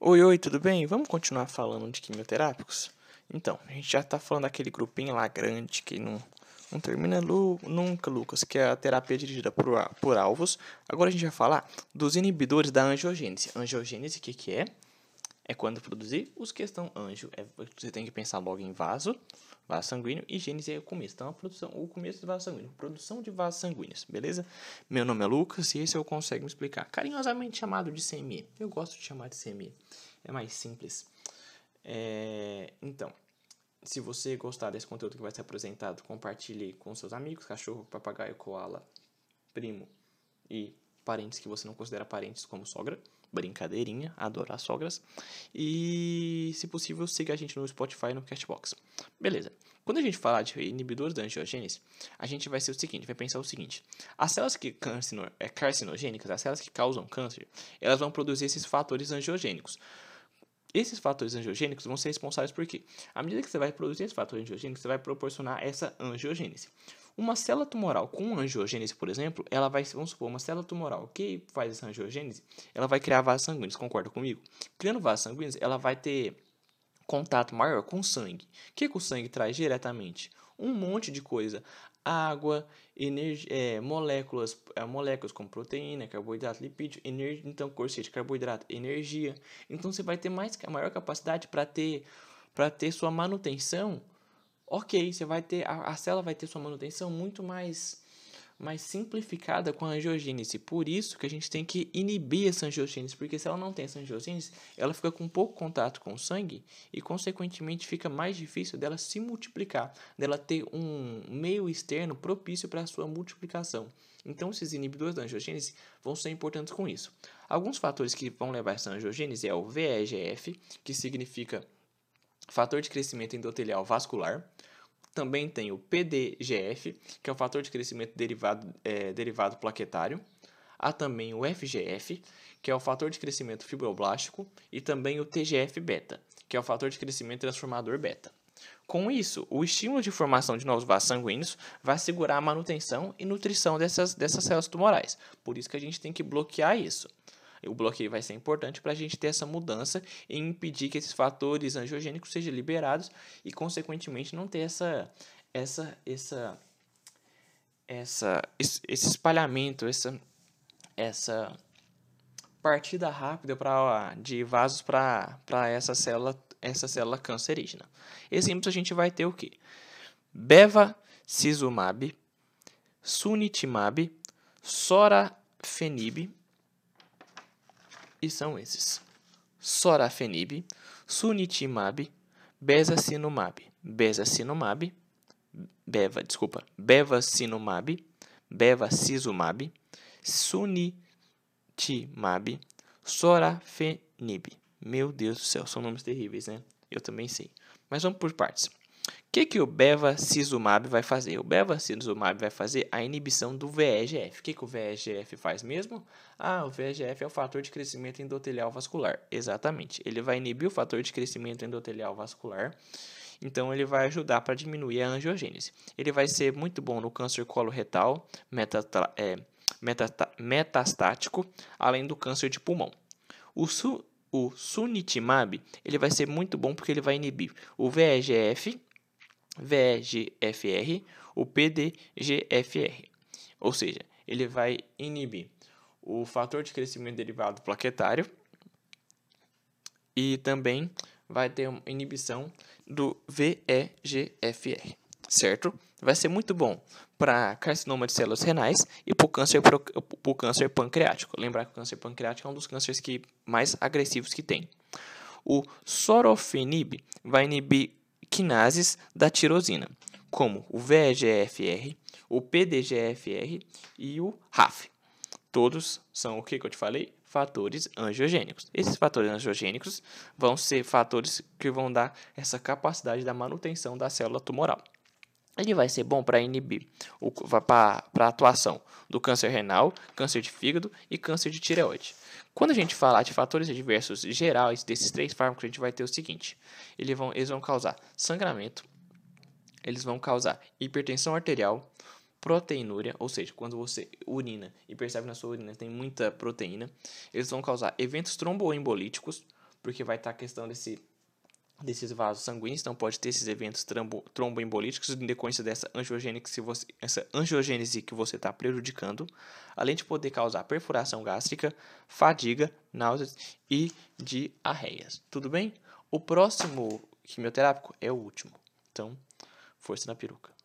Oi, oi, tudo bem? Vamos continuar falando de quimioterápicos? Então, a gente já tá falando daquele grupinho lá grande que não, não termina lu nunca, Lucas, que é a terapia dirigida por, por alvos. Agora a gente vai falar dos inibidores da angiogênese. Angiogênese, o que, que é? É quando produzir os que estão anjo. É, você tem que pensar logo em vaso, vaso sanguíneo, e gênese é o começo. Então, a produção, o começo do vaso sanguíneo. Produção de vasos sanguíneos, beleza? Meu nome é Lucas e esse eu consigo me explicar. Carinhosamente chamado de CME. Eu gosto de chamar de CME. É mais simples. É, então, se você gostar desse conteúdo que vai ser apresentado, compartilhe com seus amigos, cachorro, papagaio, koala, primo e parentes que você não considera parentes como sogra. Brincadeirinha, adoro as sogras. E, se possível, siga a gente no Spotify e no Castbox. Beleza. Quando a gente falar de inibidores da angiogênese, a gente vai ser o seguinte, vai pensar o seguinte. As células que é, carcinogênicas, as células que causam câncer, elas vão produzir esses fatores angiogênicos. Esses fatores angiogênicos vão ser responsáveis por quê? À medida que você vai produzir esses fatores angiogênicos, você vai proporcionar essa angiogênese. Uma célula tumoral com angiogênese, por exemplo, ela vai, vamos supor, uma célula tumoral que faz essa angiogênese, ela vai criar vasos sanguíneos, concorda comigo? Criando vasos sanguíneos, ela vai ter contato maior com o sangue. O que, que o sangue traz diretamente? Um monte de coisa. Água, é, moléculas, é, moléculas como proteína, carboidrato, lipídio, energia, então corceite, carboidrato, energia. Então você vai ter mais, maior capacidade para ter, ter sua manutenção ok, você vai ter a, a célula vai ter sua manutenção muito mais mais simplificada com a angiogênese. Por isso que a gente tem que inibir essa angiogênese, porque se ela não tem essa angiogênese, ela fica com pouco contato com o sangue e, consequentemente, fica mais difícil dela se multiplicar, dela ter um meio externo propício para a sua multiplicação. Então, esses inibidores da angiogênese vão ser importantes com isso. Alguns fatores que vão levar essa angiogênese é o VEGF, que significa fator de crescimento endotelial vascular. Também tem o PDGF, que é o fator de crescimento derivado, é, derivado plaquetário. Há também o FGF, que é o fator de crescimento fibroblástico, e também o TGF-beta, que é o fator de crescimento transformador beta. Com isso, o estímulo de formação de novos vasos sanguíneos vai assegurar a manutenção e nutrição dessas, dessas células tumorais. Por isso que a gente tem que bloquear isso. O bloqueio vai ser importante para a gente ter essa mudança e impedir que esses fatores angiogênicos sejam liberados e, consequentemente, não ter essa, essa, essa, essa, esse espalhamento, essa, essa partida rápida pra, de vasos para essa célula, essa célula cancerígena. Exemplos a gente vai ter o que? Bevacizumab, sunitimab, sorafenib, e são esses: sorafenib, sunitimab, bezacinumab, bezacinumab, beva, desculpa, bevacizumab, bevacizumab, sunitimab, sorafenib. Meu Deus do céu, são nomes terríveis, né? Eu também sei. Mas vamos por partes. Que, que o bevacizumab vai fazer? O bevacizumab vai fazer a inibição do VEGF. O que, que o VEGF faz mesmo? Ah, o VEGF é o fator de crescimento endotelial vascular. Exatamente. Ele vai inibir o fator de crescimento endotelial vascular. Então, ele vai ajudar para diminuir a angiogênese. Ele vai ser muito bom no câncer coloretal, é, metastático, além do câncer de pulmão. O, su, o sunitimab ele vai ser muito bom porque ele vai inibir o VEGF, VEGFR, o PDGFR. Ou seja, ele vai inibir o fator de crescimento derivado plaquetário e também vai ter uma inibição do VEGFR, certo? Vai ser muito bom para carcinoma de células renais e para o câncer, câncer pancreático. Lembrar que o câncer pancreático é um dos cânceres que, mais agressivos que tem. O sorofenib vai inibir quinases da tirosina, como o VEGFR, o PDGFR e o RAF. Todos são o que, eu te falei? Fatores angiogênicos. Esses fatores angiogênicos vão ser fatores que vão dar essa capacidade da manutenção da célula tumoral. Ele vai ser bom para inibir, para a atuação do câncer renal, câncer de fígado e câncer de tireoide. Quando a gente falar de fatores adversos gerais desses três fármacos, a gente vai ter o seguinte: eles vão, eles vão causar sangramento, eles vão causar hipertensão arterial, proteinúria, ou seja, quando você urina e percebe na sua urina tem muita proteína, eles vão causar eventos tromboembolíticos, porque vai estar a questão desse desses vasos sanguíneos, então pode ter esses eventos trombo, tromboembolíticos em decorrência dessa angiogênese, se você, essa angiogênese que você está prejudicando, além de poder causar perfuração gástrica, fadiga, náuseas e diarreias. Tudo bem? O próximo quimioterápico é o último. Então, força na peruca.